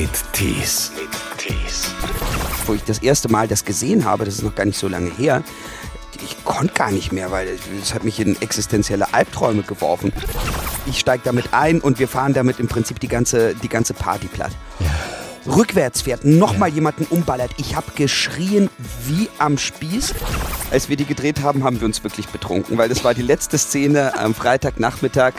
mit Tees. Wo ich das erste Mal das gesehen habe, das ist noch gar nicht so lange her, ich konnte gar nicht mehr, weil es hat mich in existenzielle Albträume geworfen. Ich steige damit ein und wir fahren damit im Prinzip die ganze, die ganze Party platt. Rückwärts fährt, nochmal jemanden umballert. Ich habe geschrien wie am Spieß. Als wir die gedreht haben, haben wir uns wirklich betrunken, weil das war die letzte Szene am Freitagnachmittag.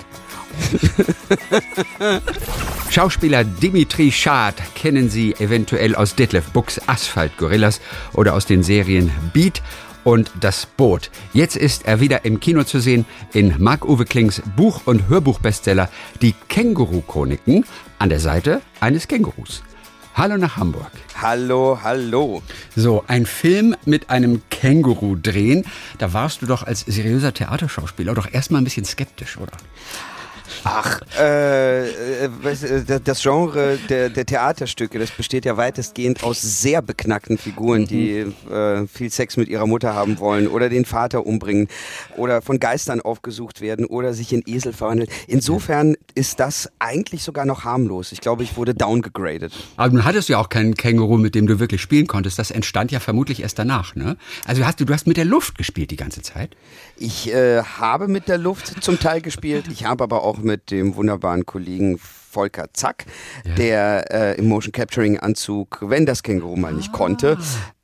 Schauspieler Dimitri Schad kennen Sie eventuell aus Detlef Bucks Asphalt Gorillas oder aus den Serien Beat und Das Boot. Jetzt ist er wieder im Kino zu sehen in Marc-Uwe Klings Buch- und Hörbuchbestseller Die Känguru-Chroniken an der Seite eines Kängurus. Hallo nach Hamburg. Hallo, hallo. So, ein Film mit einem Känguru drehen. Da warst du doch als seriöser Theaterschauspieler doch erstmal ein bisschen skeptisch, oder? Ach, äh, äh, äh, das Genre der, der Theaterstücke, das besteht ja weitestgehend aus sehr beknackten Figuren, die äh, viel Sex mit ihrer Mutter haben wollen oder den Vater umbringen oder von Geistern aufgesucht werden oder sich in Esel verwandeln. Insofern ist das eigentlich sogar noch harmlos. Ich glaube, ich wurde downgegradet. Aber du hattest ja auch keinen Känguru, mit dem du wirklich spielen konntest. Das entstand ja vermutlich erst danach, ne? Also hast du, du hast mit der Luft gespielt die ganze Zeit. Ich äh, habe mit der Luft zum Teil gespielt. Ich habe aber auch mit dem wunderbaren Kollegen Volker Zack, Ja. der äh, im Motion Capturing Anzug, wenn das Känguru mal nicht konnte,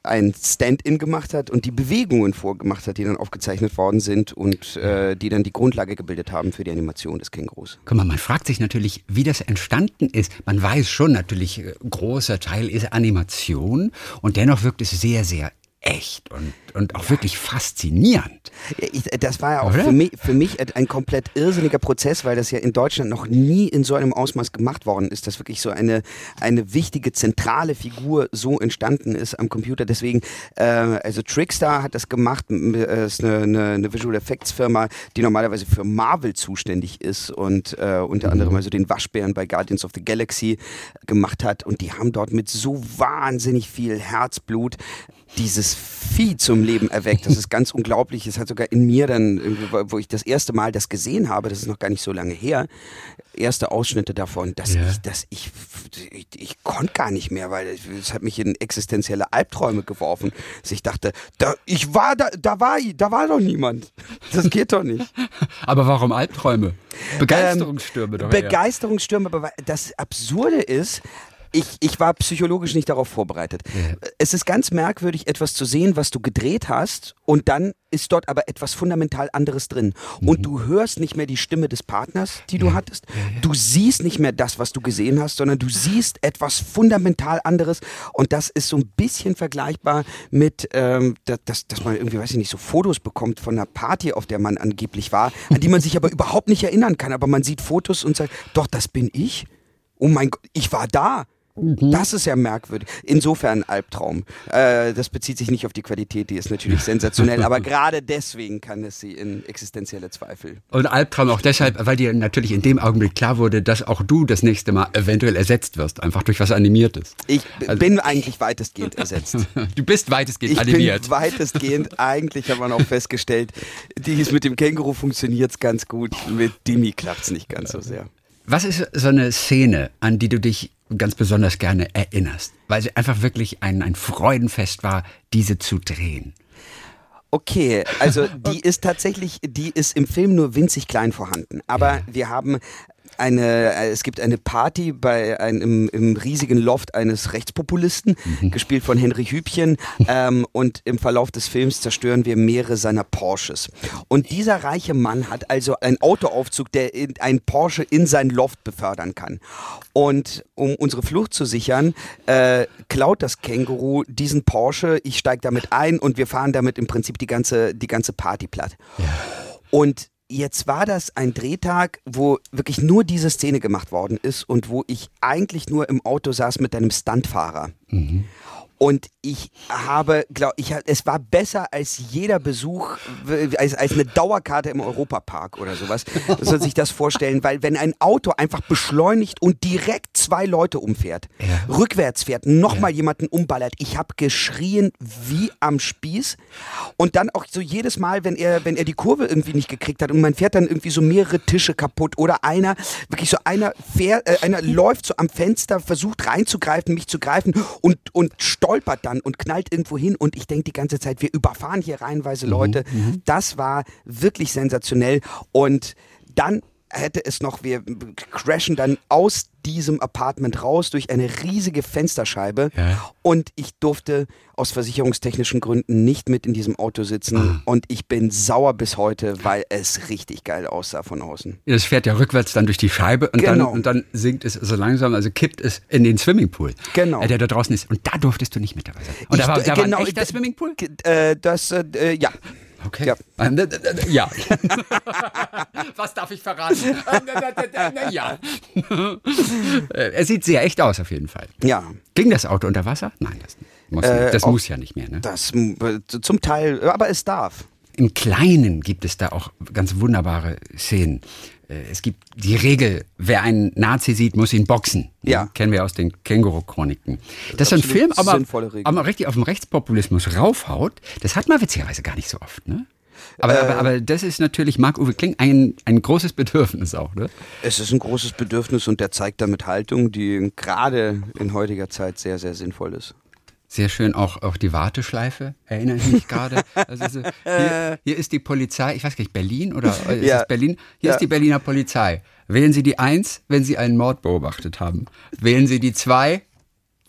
ein Stand-in gemacht hat und die Bewegungen vorgemacht hat, die dann aufgezeichnet worden sind und äh, die dann die Grundlage gebildet haben für die Animation des Kängurus. Guck mal, man fragt sich natürlich, wie das entstanden ist. Man weiß schon natürlich, äh, großer Teil ist Animation und dennoch wirkt es sehr, sehr echt und, und auch wirklich faszinierend. Ja, Ich, das war ja auch für mich, für mich ein komplett irrsinniger Prozess, weil das ja in Deutschland noch nie in so einem Ausmaß gemacht worden ist, dass wirklich so eine, eine wichtige zentrale Figur so entstanden ist am Computer. Deswegen, äh, also Trickstar hat das gemacht, äh, ist eine, eine, eine Visual Effects Firma, die normalerweise für Marvel zuständig ist und äh, unter anderem also den Waschbären bei Guardians of the Galaxy gemacht hat und die haben dort mit so wahnsinnig viel Herzblut dieses Vieh zum Leben erweckt. Das ist ganz unglaublich. Es hat sogar in mir dann, wo- ich das erste Mal das gesehen habe, das ist noch gar nicht so lange her, erste Ausschnitte davon, dass Ja. ich, dass ich, ich, ich konnte gar nicht mehr, weil es hat mich in existenzielle Albträume geworfen. Dass ich dachte, da, ich war da, da war, da war doch niemand. Das geht doch nicht. Aber warum Albträume? Begeisterungsstürme doch eher. Begeisterungsstürme, aber das Absurde ist, ich, ich war psychologisch nicht darauf vorbereitet. Es ist ganz merkwürdig, etwas zu sehen, was du gedreht hast, und dann ist dort aber etwas fundamental anderes drin. Und du hörst nicht mehr die Stimme des Partners, die du hattest. Du siehst nicht mehr das, was du gesehen hast, sondern du siehst etwas fundamental anderes. Und das ist so ein bisschen vergleichbar mit, ähm, dass, dass man irgendwie, weiß ich nicht, so Fotos bekommt von einer Party, auf der man angeblich war, an die man sich aber überhaupt nicht erinnern kann. Aber man sieht Fotos und sagt, doch, das bin ich. Oh mein Gott, ich war da. Das ist ja merkwürdig. Insofern Albtraum. Äh, das bezieht sich nicht auf die Qualität, die ist natürlich sensationell, aber gerade deswegen kann es sie in existenzielle Zweifel. Und Albtraum auch deshalb, weil dir natürlich in dem Augenblick klar wurde, dass auch du das nächste Mal eventuell ersetzt wirst, einfach durch was Animiertes. Ich b- bin eigentlich weitestgehend ersetzt. Du bist weitestgehend Ich animiert. bin weitestgehend, eigentlich haben wir noch festgestellt, dies mit dem Känguru funktioniert's ganz gut, mit Dimi klappt's nicht ganz so sehr. Was ist so eine Szene, an die du dich ganz besonders gerne erinnerst? Weil sie einfach wirklich ein, ein Freudenfest war, diese zu drehen. Okay, also die ist tatsächlich, die ist im Film nur winzig klein vorhanden. Aber wir haben eine, äh, es gibt eine Party bei einem im riesigen Loft eines Rechtspopulisten, gespielt von Henry Hübchen. Ähm, und im Verlauf des Films zerstören wir mehrere seiner Porsches. Und dieser reiche Mann hat also einen Autoaufzug, der in, einen Porsche in sein Loft befördern kann. Und um unsere Flucht zu sichern, äh, klaut das Känguru diesen Porsche. Ich steige damit ein und wir fahren damit im Prinzip die ganze, die ganze Party platt. Und jetzt war das ein Drehtag, wo wirklich nur diese Szene gemacht worden ist und wo ich eigentlich nur im Auto saß mit einem Stuntfahrer. Und ich habe, glaube ich, es war besser als jeder Besuch, als, als eine Dauerkarte im Europapark oder sowas. Man soll sich das vorstellen, weil wenn ein Auto einfach beschleunigt und direkt zwei Leute umfährt, ja. rückwärts fährt, nochmal ja. jemanden umballert, ich habe geschrien wie am Spieß. Und dann auch so jedes Mal, wenn er, wenn er die Kurve irgendwie nicht gekriegt hat und man fährt dann irgendwie so mehrere Tische kaputt oder einer, wirklich so einer fährt, äh, einer läuft so am Fenster, versucht reinzugreifen, mich zu greifen und, und stolpert dann und knallt irgendwo hin und ich denke die ganze Zeit, wir überfahren hier reihenweise mhm, Leute. Mhm, das war wirklich sensationell und dann hätte es noch, wir crashen dann aus diesem Apartment raus durch eine riesige Fensterscheibe ja. und ich durfte aus versicherungstechnischen Gründen nicht mit in diesem Auto sitzen ah. und ich bin sauer bis heute, weil es richtig geil aussah von außen. Es fährt ja rückwärts dann durch die Scheibe und, genau. dann, und dann sinkt es so langsam, also kippt es in den Swimmingpool, genau. Äh, der da draußen ist und da durftest du nicht mit dabei sein. Und ich, da war, da genau, war ein echter Swimmingpool? Äh, das, äh, ja. Okay. Ja. ja. Was darf ich verraten? ja. er sieht sehr echt aus, auf jeden Fall. Ja. Ging das Auto unter Wasser? Nein, das, muss, äh, das muss ja nicht mehr. Ne? Das zum Teil, aber es darf. Im Kleinen gibt es da auch ganz wunderbare Szenen. Äh, es gibt die Regel, wer einen Nazi sieht, muss ihn boxen. Ja. Kennen wir aus den Känguru-Chroniken. Das, das ist ein Film, aber, aber richtig auf den Rechtspopulismus raufhaut, das hat man witzigerweise gar nicht so oft, ne? Aber, äh, aber, aber das ist natürlich Marc-Uwe Kling ein, ein großes Bedürfnis auch, ne? Es ist ein großes Bedürfnis und der zeigt damit Haltung, die gerade in heutiger Zeit sehr, sehr sinnvoll ist. Sehr schön auch, auch die Warteschleife, erinnere ich mich gerade. Also so, hier, hier, ist die Polizei, ich weiß gar nicht, Berlin oder ist ja. es Berlin? Hier ja. ist die Berliner Polizei. Wählen Sie die Eins, wenn Sie einen Mord beobachtet haben. Wählen Sie die Zwei,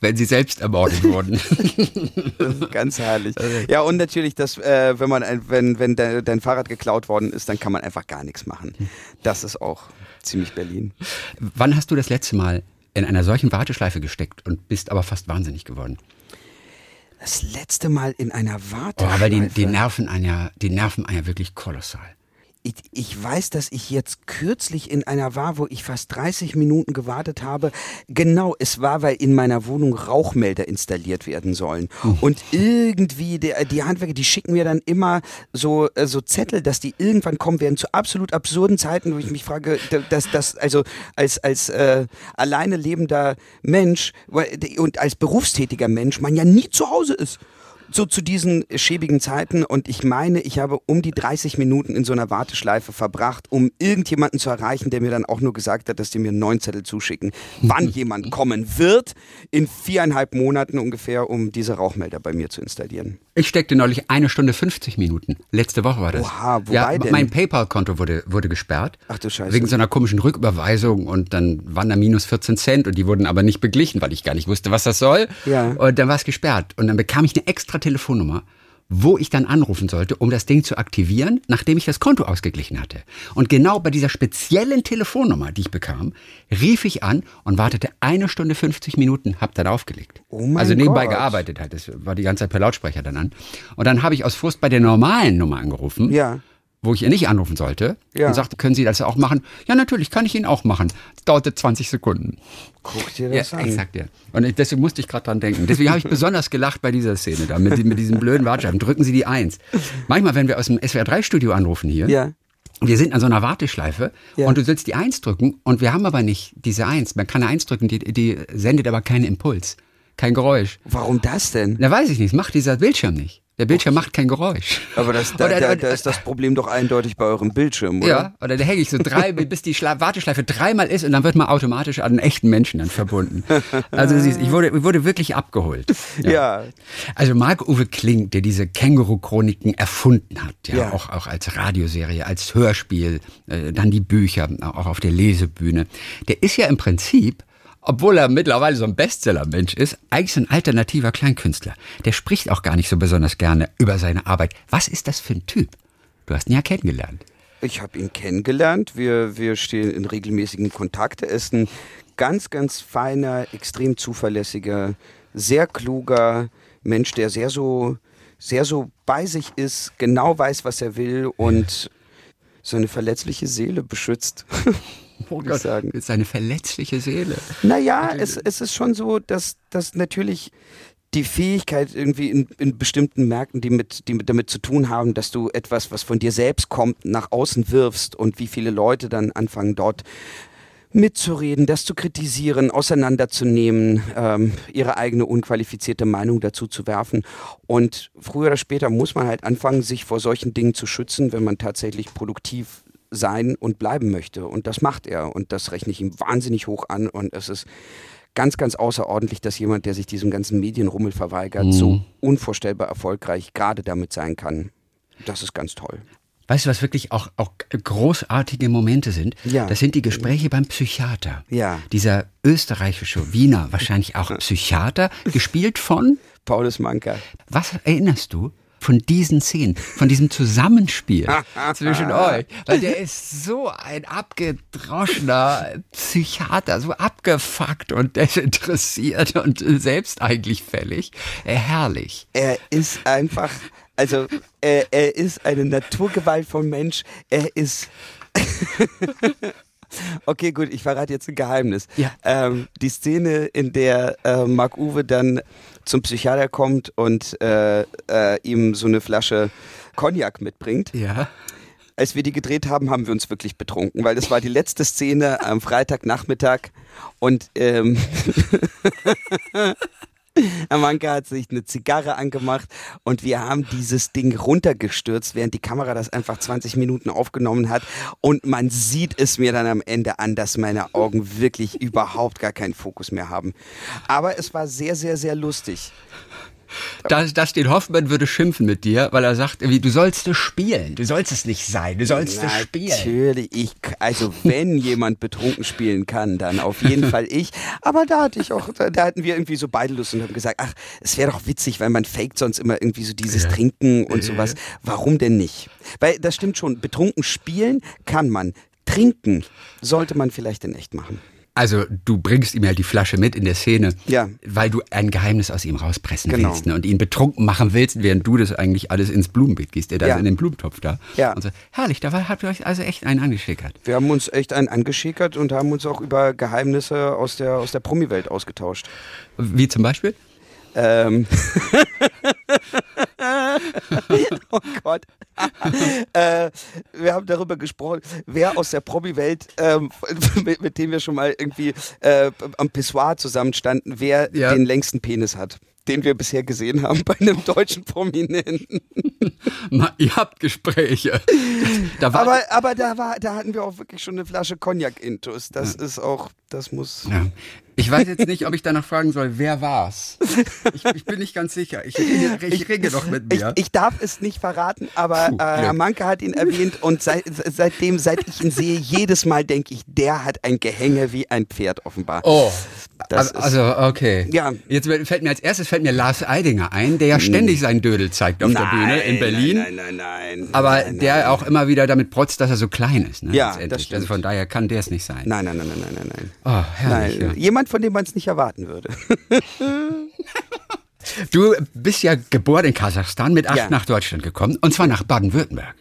wenn sie selbst ermordet wurden. ganz herrlich. Ja, und natürlich, dass, äh, wenn man wenn, wenn de, dein Fahrrad geklaut worden ist, dann kann man einfach gar nichts machen. Das ist auch ziemlich Berlin. Wann hast du das letzte Mal in einer solchen Warteschleife gesteckt und bist aber fast wahnsinnig geworden? Das letzte Mal in einer Warteschleife. Oh, aber die, die nerven einen ja, die nerven einen ja wirklich kolossal ich, ich weiß, dass ich jetzt kürzlich in einer war, wo ich fast 30 Minuten gewartet habe. Genau, es war, weil in meiner Wohnung Rauchmelder installiert werden sollen. Und irgendwie, der, die Handwerker, die schicken mir dann immer so, äh, so Zettel, dass die irgendwann kommen werden zu absolut absurden Zeiten, wo ich mich frage, dass das, also als, als äh, alleine lebender Mensch und als berufstätiger Mensch man ja nie zu Hause ist so zu diesen schäbigen Zeiten und ich meine, ich habe um die 30 Minuten in so einer Warteschleife verbracht, um irgendjemanden zu erreichen, der mir dann auch nur gesagt hat, dass die mir einen neuen Zettel zuschicken, wann jemand kommen wird, in viereinhalb Monaten ungefähr, um diese Rauchmelder bei mir zu installieren. Ich steckte neulich eine Stunde 50 Minuten. Letzte Woche war das. Oha, wobei ja, denn? Mein PayPal-Konto wurde, wurde gesperrt. Ach du Scheiße. Wegen so einer komischen Rücküberweisung und dann waren da minus 14 Cent und die wurden aber nicht beglichen, weil ich gar nicht wusste, was das soll. Ja. Und dann war es gesperrt. Und dann bekam ich eine extra Telefonnummer wo ich dann anrufen sollte, um das Ding zu aktivieren, nachdem ich das Konto ausgeglichen hatte. Und genau bei dieser speziellen Telefonnummer, die ich bekam, rief ich an und wartete eine Stunde 50 Minuten, hab dann aufgelegt. Oh mein also nebenbei Gott. gearbeitet hat. Das war die ganze Zeit per Lautsprecher dann an. Und dann habe ich aus Frust bei der normalen Nummer angerufen. Ja wo ich ihr nicht anrufen sollte ja. und sagte, können Sie das auch machen? Ja, natürlich, kann ich Ihnen auch machen. Das dauerte 20 Sekunden. Guck dir das ja, an. Exakt, ja. Und deswegen musste ich gerade dran denken. Deswegen habe ich besonders gelacht bei dieser Szene da, mit, mit diesen blöden Warteschleifen. Drücken Sie die Eins. Manchmal, wenn wir aus dem SWR3-Studio anrufen hier, ja. wir sind an so einer Warteschleife ja. und du sollst die Eins drücken und wir haben aber nicht diese Eins. Man kann eine Eins drücken, die, die sendet aber keinen Impuls, kein Geräusch. Warum das denn? Na, weiß ich nicht. Das macht dieser Bildschirm nicht. Der Bildschirm macht kein Geräusch. Aber das, da, oder, da, da ist das Problem doch eindeutig bei eurem Bildschirm, oder? Ja, oder da hänge ich so drei, bis die Schla Warteschleife dreimal ist und dann wird man automatisch an einen echten Menschen dann verbunden. Also siehst, ich wurde, ich wurde wirklich abgeholt. Ja. ja. Also Marc-Uwe Kling, der diese Känguru-Chroniken erfunden hat, ja, ja, Auch, auch als Radioserie, als Hörspiel, äh, dann die Bücher, auch auf der Lesebühne, der ist ja im Prinzip obwohl er mittlerweile so ein Bestseller-Mensch ist, eigentlich so ein alternativer Kleinkünstler. Der spricht auch gar nicht so besonders gerne über seine Arbeit. Was ist das für ein Typ? Du hast ihn ja kennengelernt. Ich habe ihn kennengelernt. Wir, wir stehen in regelmäßigen Kontakt. Er ist ein ganz, ganz feiner, extrem zuverlässiger, sehr kluger Mensch, der sehr so, sehr so bei sich ist, genau weiß, was er will und seine verletzliche Seele beschützt. oh Gott, sagen. Ist eine verletzliche Seele. Naja, es, es ist schon so, dass, dass natürlich die Fähigkeit irgendwie in, in bestimmten Märkten, die mit, die mit damit zu tun haben, dass du etwas, was von dir selbst kommt, nach außen wirfst und wie viele Leute dann anfangen dort mitzureden, das zu kritisieren, auseinanderzunehmen, ähm, ihre eigene unqualifizierte Meinung dazu zu werfen. Und früher oder später muss man halt anfangen, sich vor solchen Dingen zu schützen, wenn man tatsächlich produktiv sein und bleiben möchte. Und das macht er. Und das rechne ich ihm wahnsinnig hoch an. Und es ist ganz, ganz außerordentlich, dass jemand, der sich diesem ganzen Medienrummel verweigert, mhm. so unvorstellbar erfolgreich gerade damit sein kann. Das ist ganz toll. Weißt du, was wirklich auch, auch großartige Momente sind? Ja. Das sind die Gespräche beim Psychiater. Ja. Dieser österreichische Wiener, wahrscheinlich auch Psychiater, gespielt von Paulus Manka. Was erinnerst du von diesen Szenen, von diesem Zusammenspiel zwischen euch. Weil der ist so ein abgedroschener Psychiater, so abgefuckt und desinteressiert und selbst eigentlich fällig. Äh, herrlich. Er ist einfach, also er, er ist eine Naturgewalt von Mensch. Er ist. Okay, gut, ich verrate jetzt ein Geheimnis. Ja. Ähm, die Szene, in der äh, Mark Uwe dann zum Psychiater kommt und äh, äh, ihm so eine Flasche Cognac mitbringt. Ja. Als wir die gedreht haben, haben wir uns wirklich betrunken, weil das war die letzte Szene am Freitagnachmittag und ähm, Amanka hat sich eine Zigarre angemacht und wir haben dieses Ding runtergestürzt, während die Kamera das einfach 20 Minuten aufgenommen hat. Und man sieht es mir dann am Ende an, dass meine Augen wirklich überhaupt gar keinen Fokus mehr haben. Aber es war sehr, sehr, sehr lustig. Da, da steht, Hoffmann würde schimpfen mit dir, weil er sagt, irgendwie, du sollst es spielen, du sollst es nicht sein, du sollst es spielen. Natürlich, ich, also wenn jemand betrunken spielen kann, dann auf jeden Fall ich. Aber da hatte ich auch, da, da hatten wir irgendwie so beide Lust und haben gesagt, ach, es wäre doch witzig, weil man faked sonst immer irgendwie so dieses ja. Trinken und sowas. Warum denn nicht? Weil das stimmt schon, betrunken spielen kann man. Trinken sollte man vielleicht in echt machen. Also du bringst ihm ja die Flasche mit in der Szene, ja. weil du ein Geheimnis aus ihm rauspressen genau. willst ne? und ihn betrunken machen willst, während du das eigentlich alles ins Blumenbeet gießt, der da ja. in den Blumentopf da. Ja. Und so, herrlich, da habt ihr euch also echt einen angeschickert. Wir haben uns echt einen angeschickert und haben uns auch über Geheimnisse aus der, aus der Promi-Welt ausgetauscht. Wie zum Beispiel? Ähm. oh Gott. äh, wir haben darüber gesprochen, wer aus der Promi-Welt, ähm, mit, mit, dem wir schon mal irgendwie äh, am Pissoir zusammenstanden, wer ja. den längsten Penis hat den wir bisher gesehen haben bei einem deutschen Prominenten. Na, ihr habt Gespräche. aber aber da, war, da hatten wir auch wirklich schon eine Flasche Cognac intus. Das ja. ist auch, das muss. Ja. Ich weiß jetzt nicht, ob ich danach fragen soll, wer war's? Ich, ich bin nicht ganz sicher. Ich, ich, ich ringe doch mit mir. Ich, ich, darf es nicht verraten, aber Puh, äh, Manke hat ihn erwähnt und seit, seitdem, seit ich ihn sehe, jedes Mal denke ich, der hat ein Gehänge wie ein Pferd offenbar. Oh, das also, okay. Ja. Jetzt fällt mir als erstes fällt mir Lars Eidinger ein, der ja ständig seinen Dödel zeigt auf nein, der Bühne in Berlin. Nein, nein, nein, nein. Aber nein, der auch immer wieder damit protzt, dass er so klein ist. Ne, ja, das stimmt. Also von daher kann der es nicht sein. Nein, nein, nein, nein, nein, nein. Oh, herrlich, nein. Ja. Jemand, von dem man es nicht erwarten würde. Du bist ja geboren in Kasachstan, mit acht ja. nach Deutschland gekommen, und zwar nach Baden-Württemberg.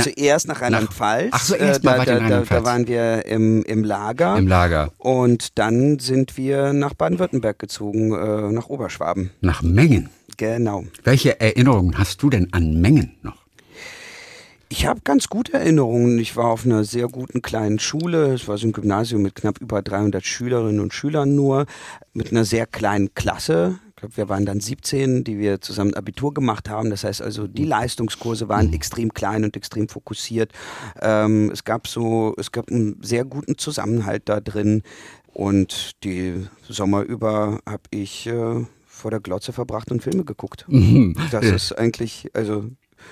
Zuerst nach Rheinland-Pfalz. Ach so, erst mal äh, da, da, da, waren wir im, im Lager. Im Lager. Und dann sind wir nach Baden-Württemberg gezogen, äh, nach Oberschwaben. Nach Mengen? Genau. Welche Erinnerungen hast du denn an Mengen noch? Ich habe ganz gute Erinnerungen. Ich war auf einer sehr guten kleinen Schule. Es war so ein Gymnasium mit knapp über 300 Schülerinnen und Schülern nur, mit einer sehr kleinen Klasse. Ich glaube, wir waren dann 17, die wir zusammen Abitur gemacht haben. Das heißt also, die Leistungskurse waren mhm. extrem klein und extrem fokussiert. Ähm, es gab so, es gab einen sehr guten Zusammenhalt da drin. Und die Sommer über habe ich äh, vor der Glotze verbracht und Filme geguckt. Mhm. Das ist eigentlich, also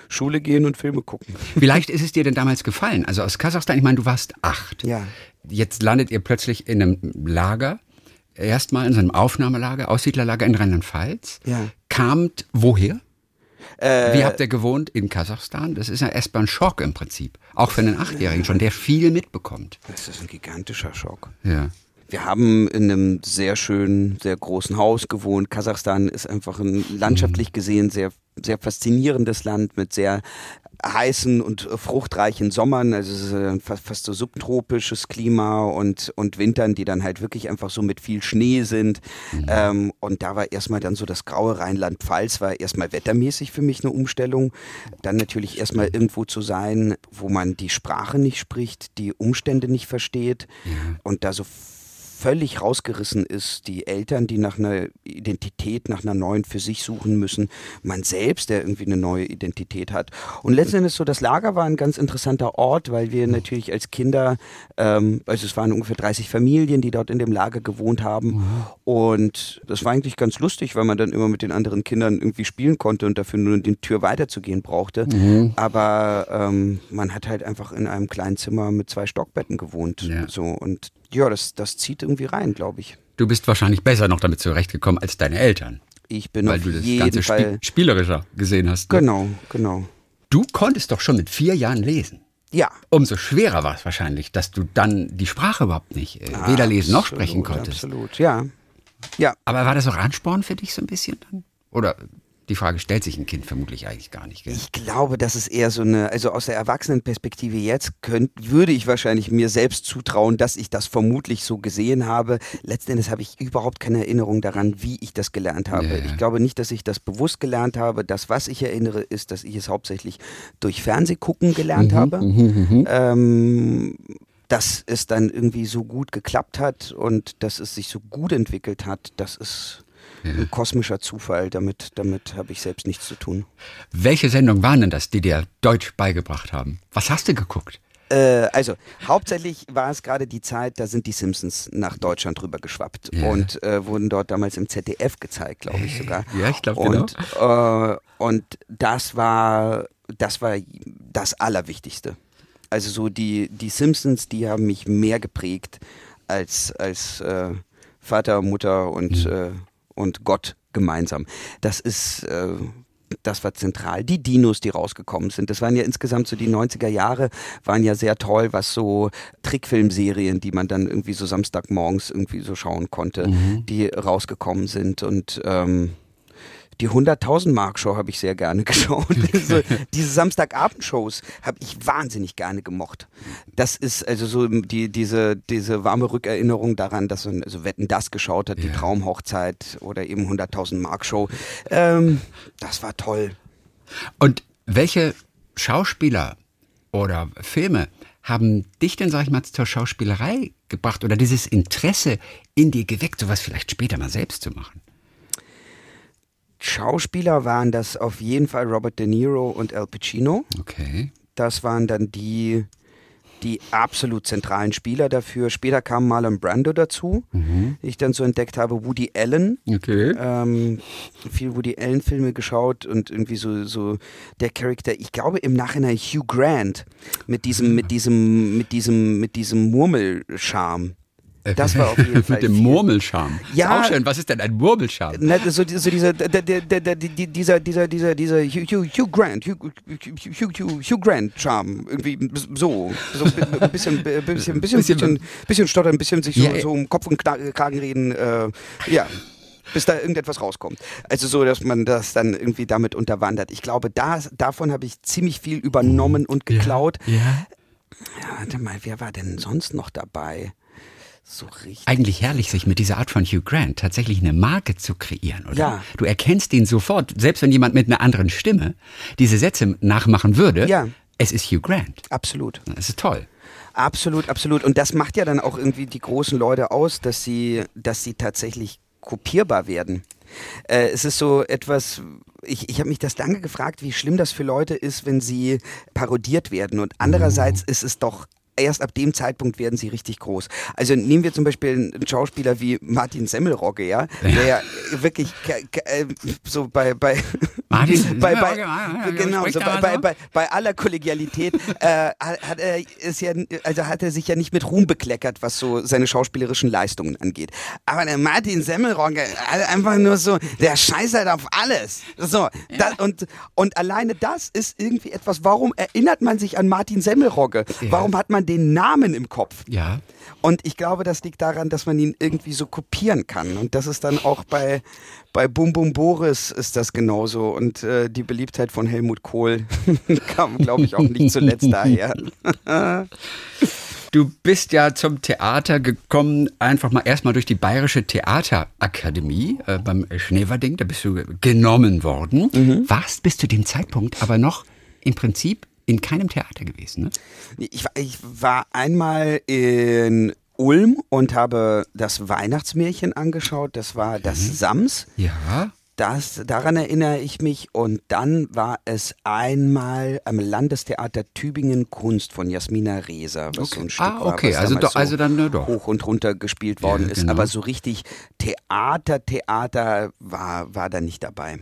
Schule gehen und Filme gucken. Wie leicht ist es dir denn damals gefallen? Also aus Kasachstan, ich meine, du warst acht. Ja. Jetzt landet ihr plötzlich in einem Lager, erstmal in so einem Aufnahmelager, Aussiedlerlager in Rheinland-Pfalz. Ja. Kamt woher? Äh, Wie habt ihr gewohnt in Kasachstan? Das ist ja erstmal ein Schock im Prinzip. Auch für einen Achtjährigen schon, der viel mitbekommt. Das ist ein gigantischer Schock. Ja. Wir haben in einem sehr schönen, sehr großen Haus gewohnt. Kasachstan ist einfach ein landschaftlich gesehen sehr sehr faszinierendes Land mit sehr heißen und fruchtreichen Sommern, also es ist äh, fast, so subtropisches Klima und, und Wintern, die dann halt wirklich einfach so mit viel Schnee sind. Mhm. Ähm, und da war erstmal dann so das graue Rheinland-Pfalz, war erstmal wettermäßig für mich eine Umstellung. Dann natürlich erstmal irgendwo zu sein, wo man die Sprache nicht spricht, die Umstände nicht versteht ja. und da so völlig rausgerissen ist, die Eltern, die nach einer Identität, nach einer neuen für sich suchen müssen, man selbst, der irgendwie eine neue Identität hat. Und letztendlich so, das Lager war ein ganz interessanter Ort, weil wir natürlich als Kinder, ähm, also es waren ungefähr 30 Familien, die dort in dem Lager gewohnt haben. Mhm. Und das war eigentlich ganz lustig, weil man dann immer mit den anderen Kindern irgendwie spielen konnte und dafür nur die Tür weiterzugehen brauchte. Mhm. Aber ähm, man hat halt einfach in einem kleinen Zimmer mit zwei Stockbetten gewohnt. Ja. So und ja, das, das zieht irgendwie rein, glaube ich. Du bist wahrscheinlich besser noch damit zurechtgekommen als deine Eltern. Ich bin Weil auf du das jeden Ganze Fall spielerischer gesehen hast. Ne? Genau, genau. Du konntest doch schon mit vier Jahren lesen. Ja. Umso schwerer war es wahrscheinlich, dass du dann die Sprache überhaupt nicht äh, weder lesen noch sprechen konntest. Absolut, ja. Ja. Aber war das auch Ansporn für dich so ein bisschen dann? Oder die Frage stellt sich ein Kind vermutlich eigentlich gar nicht. Gell? Ich glaube, das ist eher so eine, also aus der Erwachsenenperspektive jetzt könnt, würde ich wahrscheinlich mir selbst zutrauen, dass ich das vermutlich so gesehen habe. Letzten Endes habe ich überhaupt keine Erinnerung daran, wie ich das gelernt habe. Ja. Ich glaube nicht, dass ich das bewusst gelernt habe. Das, was ich erinnere, ist, dass ich es hauptsächlich durch Fernsehgucken gelernt mhm, habe. Mhm, mhm. ähm, dass es dann irgendwie so gut geklappt hat und dass es sich so gut entwickelt hat, das ist ja. kosmischer Zufall. Damit, damit habe ich selbst nichts zu tun. Welche Sendungen waren denn das, die dir Deutsch beigebracht haben? Was hast du geguckt? Äh, also hauptsächlich war es gerade die Zeit, da sind die Simpsons nach Deutschland rüber geschwappt yeah. und äh, wurden dort damals im ZDF gezeigt, glaube ich sogar. Ja, ich glaube und, genau. Äh, und das war das war das Allerwichtigste. Also so die die Simpsons, die haben mich mehr geprägt als als äh, Vater, Mutter und mhm und Gott gemeinsam. Das ist äh, das war zentral. Die Dinos, die rausgekommen sind, das waren ja insgesamt so die 90er Jahre, waren ja sehr toll, was so Trickfilmserien, die man dann irgendwie so Samstagmorgens irgendwie so schauen konnte, mhm. die rausgekommen sind und ähm, die 100.000 Mark Show habe ich sehr gerne geschaut. so, diese Samstagabendshows habe ich wahnsinnig gerne gemocht. Das ist also so die, diese, diese warme Rückerinnerung daran, dass man also Wetten das geschaut hat, ja. die Traumhochzeit oder eben 100.000 Mark Show. Ähm, das war toll. Und welche Schauspieler oder Filme haben dich denn, sag ich mal, zur Schauspielerei gebracht oder dieses Interesse in dir geweckt, sowas vielleicht später mal selbst zu machen? Schauspieler waren das auf jeden Fall Robert De Niro und Al Pacino. Okay. Das waren dann die, die absolut zentralen Spieler dafür. Später kam Marlon Brando dazu, mhm. ich dann so entdeckt habe, Woody Allen. Okay. Ähm, viel Woody Allen Filme geschaut und irgendwie so, so der Charakter, ich glaube im Nachhinein Hugh Grant mit diesem, mit diesem, mit diesem, mit diesem Murmelscharm. Das war auf jeden Fall. Mit dem viel. Murmelscham. Ja. Ist auch schön. Was ist denn ein Murmelscham? Ne, so, so dieser, der, der, der, dieser, dieser, dieser, dieser Hugh, Hugh Grant, Hugh, Hugh, Hugh, Hugh Grant Charme. Irgendwie so. So ein bisschen, bisschen, bisschen, bisschen, bisschen stottern, ein bisschen sich so, ja, so um Kopf und Kragen reden. Äh, ja bis da irgendetwas rauskommt. Also so, dass man das dann irgendwie damit unterwandert. Ich glaube, da, davon habe ich ziemlich viel übernommen und geklaut. Ja, ja. ja, warte mal, wer war denn sonst noch dabei? So richtig. Eigentlich herrlich, sich mit dieser Art von Hugh Grant tatsächlich eine Marke zu kreieren, oder? Ja. Du erkennst ihn sofort, selbst wenn jemand mit einer anderen Stimme diese Sätze nachmachen würde. Ja. Es ist Hugh Grant. Absolut. Es ist toll. Absolut, absolut. Und das macht ja dann auch irgendwie die großen Leute aus, dass sie, dass sie tatsächlich kopierbar werden. Äh, es ist so etwas, ich, ich habe mich das lange gefragt, wie schlimm das für Leute ist, wenn sie parodiert werden. Und andererseits mhm. ist es doch erst ab dem Zeitpunkt werden sie richtig groß. Also nehmen wir zum Beispiel einen Schauspieler wie Martin Semmelrogge, ja, der ja wirklich äh, so bei bei Martin bei, bei, genau so bei, bei, bei, bei aller Kollegialität äh, hat er ist ja also hat er sich ja nicht mit Ruhm bekleckert, was so seine schauspielerischen Leistungen angeht. Aber der Martin Semmelrogge einfach nur so, der scheißt halt auf alles. So das, und und alleine das ist irgendwie etwas. Warum erinnert man sich an Martin Semmelrogge? Warum hat man den Namen im Kopf. Ja. Und ich glaube, das liegt daran, dass man ihn irgendwie so kopieren kann. Und das ist dann auch bei, bei Bum Bum Boris ist das genauso. Und äh, die Beliebtheit von Helmut Kohl kam, glaube ich, auch nicht zuletzt daher. Du bist ja zum Theater gekommen, einfach mal erstmal durch die Bayerische Theaterakademie äh, beim Schneverding. Da bist du genommen worden. Mhm. Warst bis zu dem Zeitpunkt aber noch im Prinzip in keinem Theater gewesen, ne? Ich, ich war einmal in Ulm und habe das Weihnachtsmärchen angeschaut. Das war das mhm. Sams. Ja. Das, daran erinnere ich mich. Und dann war es einmal am Landestheater Tübingen Kunst von Jasmina Reser, was okay. so ein Stück ah, okay. war, also, do, also dann so doch. hoch und runter gespielt worden ja, genau. ist. Aber so richtig Theater, Theater war, war da nicht dabei.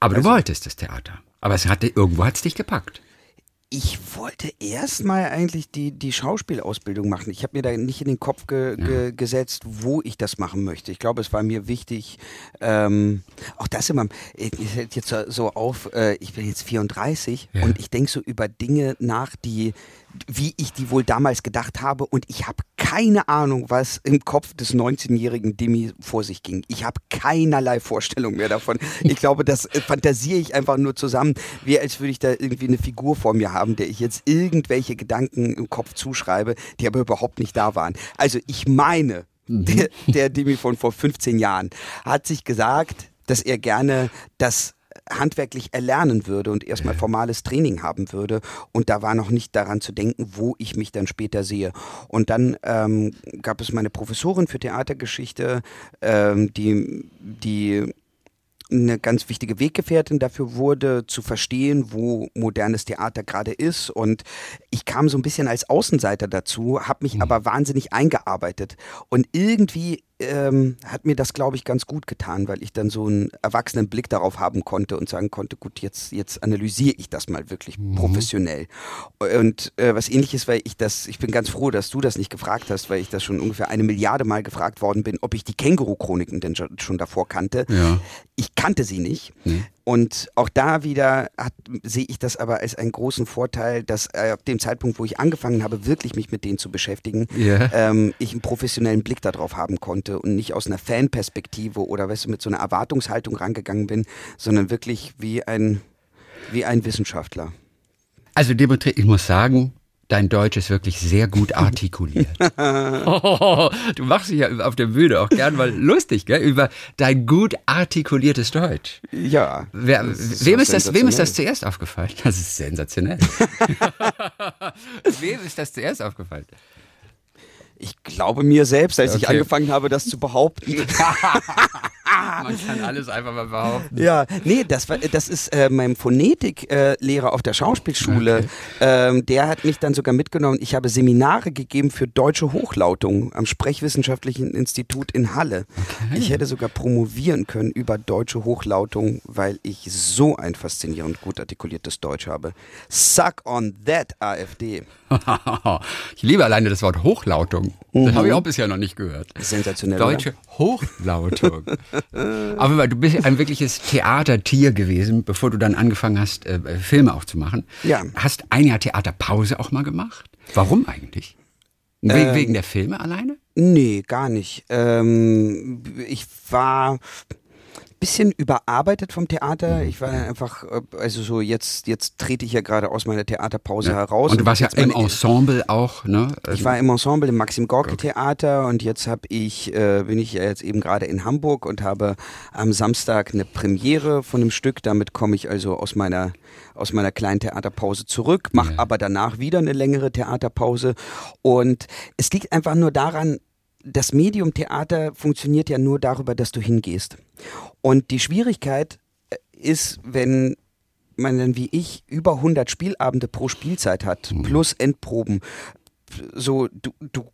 Aber also, du wolltest das Theater. Aber es hatte, irgendwo hat es dich gepackt ich wollte erstmal eigentlich die, die Schauspielausbildung machen. Ich habe mir da nicht in den Kopf ge, ge, gesetzt, wo ich das machen möchte. Ich glaube, es war mir wichtig, ähm, auch das immer, ich, ich jetzt so auf, äh, ich bin jetzt 34 ja. und ich denke so über Dinge nach, die, wie ich die wohl damals gedacht habe und ich habe keine Ahnung, was im Kopf des 19-jährigen Demi vor sich ging. Ich habe keinerlei Vorstellung mehr davon. Ich glaube, das äh, fantasiere ich einfach nur zusammen, wie als würde ich da irgendwie eine Figur vor mir haben, der ich jetzt irgendwelche Gedanken im Kopf zuschreibe, die aber überhaupt nicht da waren. Also ich meine, mhm. der, der Demi von vor 15 Jahren hat sich gesagt, dass er gerne das handwerklich erlernen würde und erstmal formales Training haben würde. Und da war noch nicht daran zu denken, wo ich mich dann später sehe. Und dann ähm, gab es meine Professorin für Theatergeschichte, ähm, die, die eine ganz wichtige Weggefährtin dafür wurde, zu verstehen, wo modernes Theater gerade ist. Und ich kam so ein bisschen als Außenseiter dazu, habe mich mhm. aber wahnsinnig eingearbeitet. Und irgendwie ähm, hat mir das, glaube ich, ganz gut getan, weil ich dann so einen erwachsenen Blick darauf haben konnte und sagen konnte, gut, jetzt, jetzt analysiere ich das mal wirklich mhm. professionell. Und äh, was ähnliches, weil ich das, ich bin ganz froh, dass du das nicht gefragt hast, weil ich das schon ungefähr eine Milliarde Mal gefragt worden bin, ob ich die Känguru-Chroniken denn schon davor kannte. Ja. Ich kannte sie nicht. Mhm. Und auch da wieder sehe ich das aber als einen großen Vorteil, dass äh, ab dem Zeitpunkt, wo ich angefangen habe, wirklich mich mit denen zu beschäftigen, yeah. ähm, ich einen professionellen Blick darauf haben konnte und nicht aus einer Fanperspektive oder weißt du, mit so einer Erwartungshaltung rangegangen bin, sondern wirklich wie ein, wie ein Wissenschaftler. Also Dimitri, ich muss sagen, Dein Deutsch ist wirklich sehr gut artikuliert. oh, du machst dich ja auf der Bühne auch gern mal lustig, gell? Über dein gut artikuliertes Deutsch. Ja. Wer, ist wem, ist das, wem ist das zuerst aufgefallen? Das ist sensationell. wem ist das zuerst aufgefallen? Ich glaube mir selbst, als okay. ich angefangen habe, das zu behaupten. Man kann alles einfach mal behaupten. Ja, nee, das, war, das ist äh, mein Phonetiklehrer äh, auf der Schauspielschule. Okay. Ähm, der hat mich dann sogar mitgenommen. Ich habe Seminare gegeben für deutsche Hochlautung am Sprechwissenschaftlichen Institut in Halle. Okay. Ich hätte sogar promovieren können über deutsche Hochlautung, weil ich so ein faszinierend gut artikuliertes Deutsch habe. Suck on that, AfD. ich liebe alleine das Wort Hochlautung. Das mhm. habe ich auch bisher noch nicht gehört. Sensationell. Deutsche oder? Hochlautung. Aber du bist ein wirkliches Theatertier gewesen, bevor du dann angefangen hast, äh, Filme auch zu machen. Ja. Hast ein Jahr Theaterpause auch mal gemacht? Warum eigentlich? We ähm, wegen der Filme alleine? Nee, gar nicht. Ähm, ich war bisschen überarbeitet vom Theater. Ich war einfach, äh, also so jetzt, jetzt trete ich ja gerade aus meiner Theaterpause ja. heraus. Und du warst ja im Ensemble auch, ne? Ich war im Ensemble im Maxim Gorki Theater und jetzt habe ich, äh, bin ich ja jetzt eben gerade in Hamburg und habe am Samstag eine Premiere von einem Stück. Damit komme ich also aus meiner aus meiner kleinen Theaterpause zurück, mache ja. aber danach wieder eine längere Theaterpause. Und es liegt einfach nur daran, das Medium Theater funktioniert ja nur darüber, dass du hingehst. Und die Schwierigkeit äh, ist, wenn man dann wie ich über 100 Spielabende pro Spielzeit hat, mhm. plus Endproben, so du, du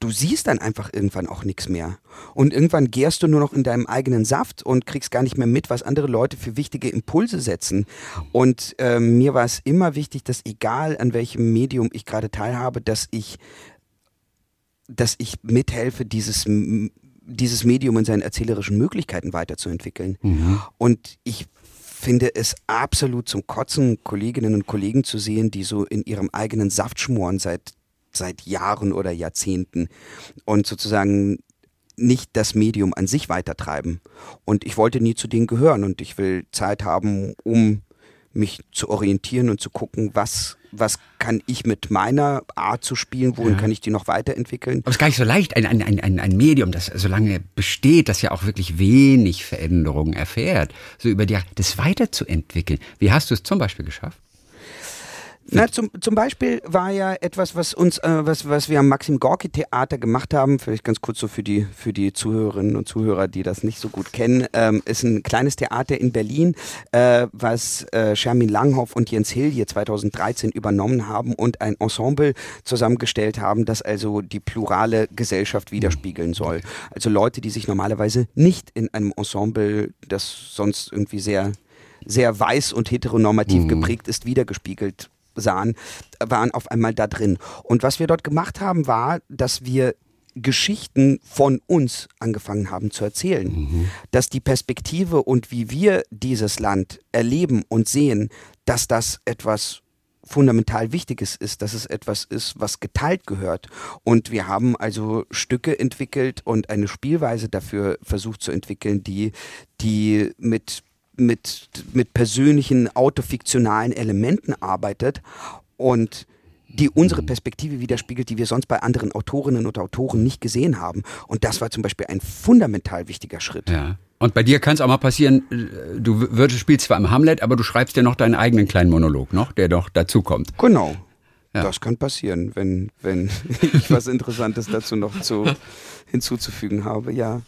du siehst dann einfach irgendwann auch nichts mehr. Und irgendwann gärst du nur noch in deinem eigenen Saft und kriegst gar nicht mehr mit, was andere Leute für wichtige Impulse setzen. Und äh, mir war es immer wichtig, dass egal an welchem Medium ich gerade teilhabe, dass ich dass ich mithelfe, dieses, dieses Medium in seinen erzählerischen Möglichkeiten weiterzuentwickeln. Mhm. Und ich finde es absolut zum Kotzen, Kolleginnen und Kollegen zu sehen, die so in ihrem eigenen Saft schmoren seit seit Jahren oder Jahrzehnten und sozusagen nicht das Medium an sich weitertreiben. Und ich wollte nie zu denen gehören und ich will Zeit haben, um mich zu orientieren und zu gucken, was, was kann ich mit meiner Art zu spielen, wohin ja. kann ich die noch weiterentwickeln. Aber es ist gar nicht so leicht, ein, ein, ein, ein Medium, das so lange besteht, das ja auch wirklich wenig Veränderungen erfährt, so über die, das weiterzuentwickeln. Wie hast du es zum Beispiel geschafft? Na, zum, zum Beispiel war ja etwas, was uns, äh, was, was wir am Maxim Gorki Theater gemacht haben, vielleicht ganz kurz so für die, für die Zuhörerinnen und Zuhörer, die das nicht so gut kennen, ähm, ist ein kleines Theater in Berlin, äh, was äh, Shermin Langhoff und Jens Hill hier 2013 übernommen haben und ein Ensemble zusammengestellt haben, das also die plurale Gesellschaft widerspiegeln soll. Also Leute, die sich normalerweise nicht in einem Ensemble, das sonst irgendwie sehr sehr weiß und heteronormativ mhm. geprägt ist, wiedergespiegelt sahen, waren auf einmal da drin. Und was wir dort gemacht haben, war, dass wir Geschichten von uns angefangen haben zu erzählen. Mhm. Dass die Perspektive und wie wir dieses Land erleben und sehen, dass das etwas fundamental Wichtiges ist, dass es etwas ist, was geteilt gehört. Und wir haben also Stücke entwickelt und eine Spielweise dafür versucht zu entwickeln, die, die mit mit, mit persönlichen, autofiktionalen Elementen arbeitet und die unsere mhm. Perspektive widerspiegelt, die wir sonst bei anderen Autorinnen und Autoren nicht gesehen haben. Und das war zum Beispiel ein fundamental wichtiger Schritt. Ja. Und bei dir kann es auch mal passieren, äh, du würdest, spielst zwar im Hamlet, aber du schreibst dir noch deinen eigenen kleinen Monolog noch, der doch dazukommt. Genau. Ja. Das kann passieren, wenn, wenn ich was Interessantes dazu noch zu, hinzuzufügen habe, ja.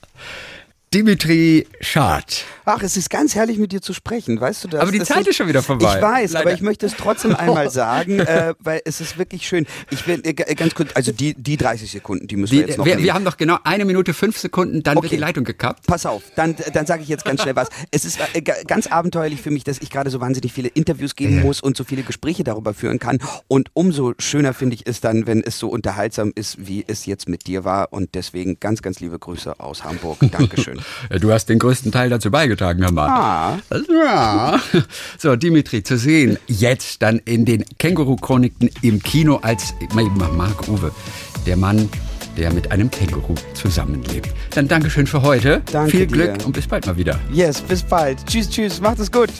Dimitri Schad. Ach, es ist ganz herrlich mit dir zu sprechen, weißt du das? Aber die das Zeit ist, ist, schon wieder vorbei. Ich weiß, Leider. aber ich möchte es trotzdem einmal sagen, äh, weil es ist wirklich schön. Ich will äh, ganz kurz, also die, die 30 Sekunden, die müssen die, wir jetzt noch wir, wir haben doch genau eine Minute fünf Sekunden, dann okay. wird die Leitung gekappt. Pass auf, dann, dann sage ich jetzt ganz schnell was. Es ist äh, ganz abenteuerlich für mich, dass ich gerade so wahnsinnig viele Interviews geben muss und so viele Gespräche darüber führen kann. Und umso schöner finde ich es dann, wenn es so unterhaltsam ist, wie es jetzt mit dir war. Und deswegen ganz, ganz liebe Grüße aus Hamburg. Dankeschön. Du hast den größten Teil dazu beigetragen, Herr Mann. Ah. Ja. So, Dimitri, zu sehen jetzt dann in den Känguru-Chroniken im Kino als Marc Uwe, der Mann, der mit einem Känguru zusammenlebt. Dann Dankeschön für heute. Danke Viel dir. Glück und bis bald mal wieder. Yes, bis bald. Tschüss, tschüss. Macht es gut.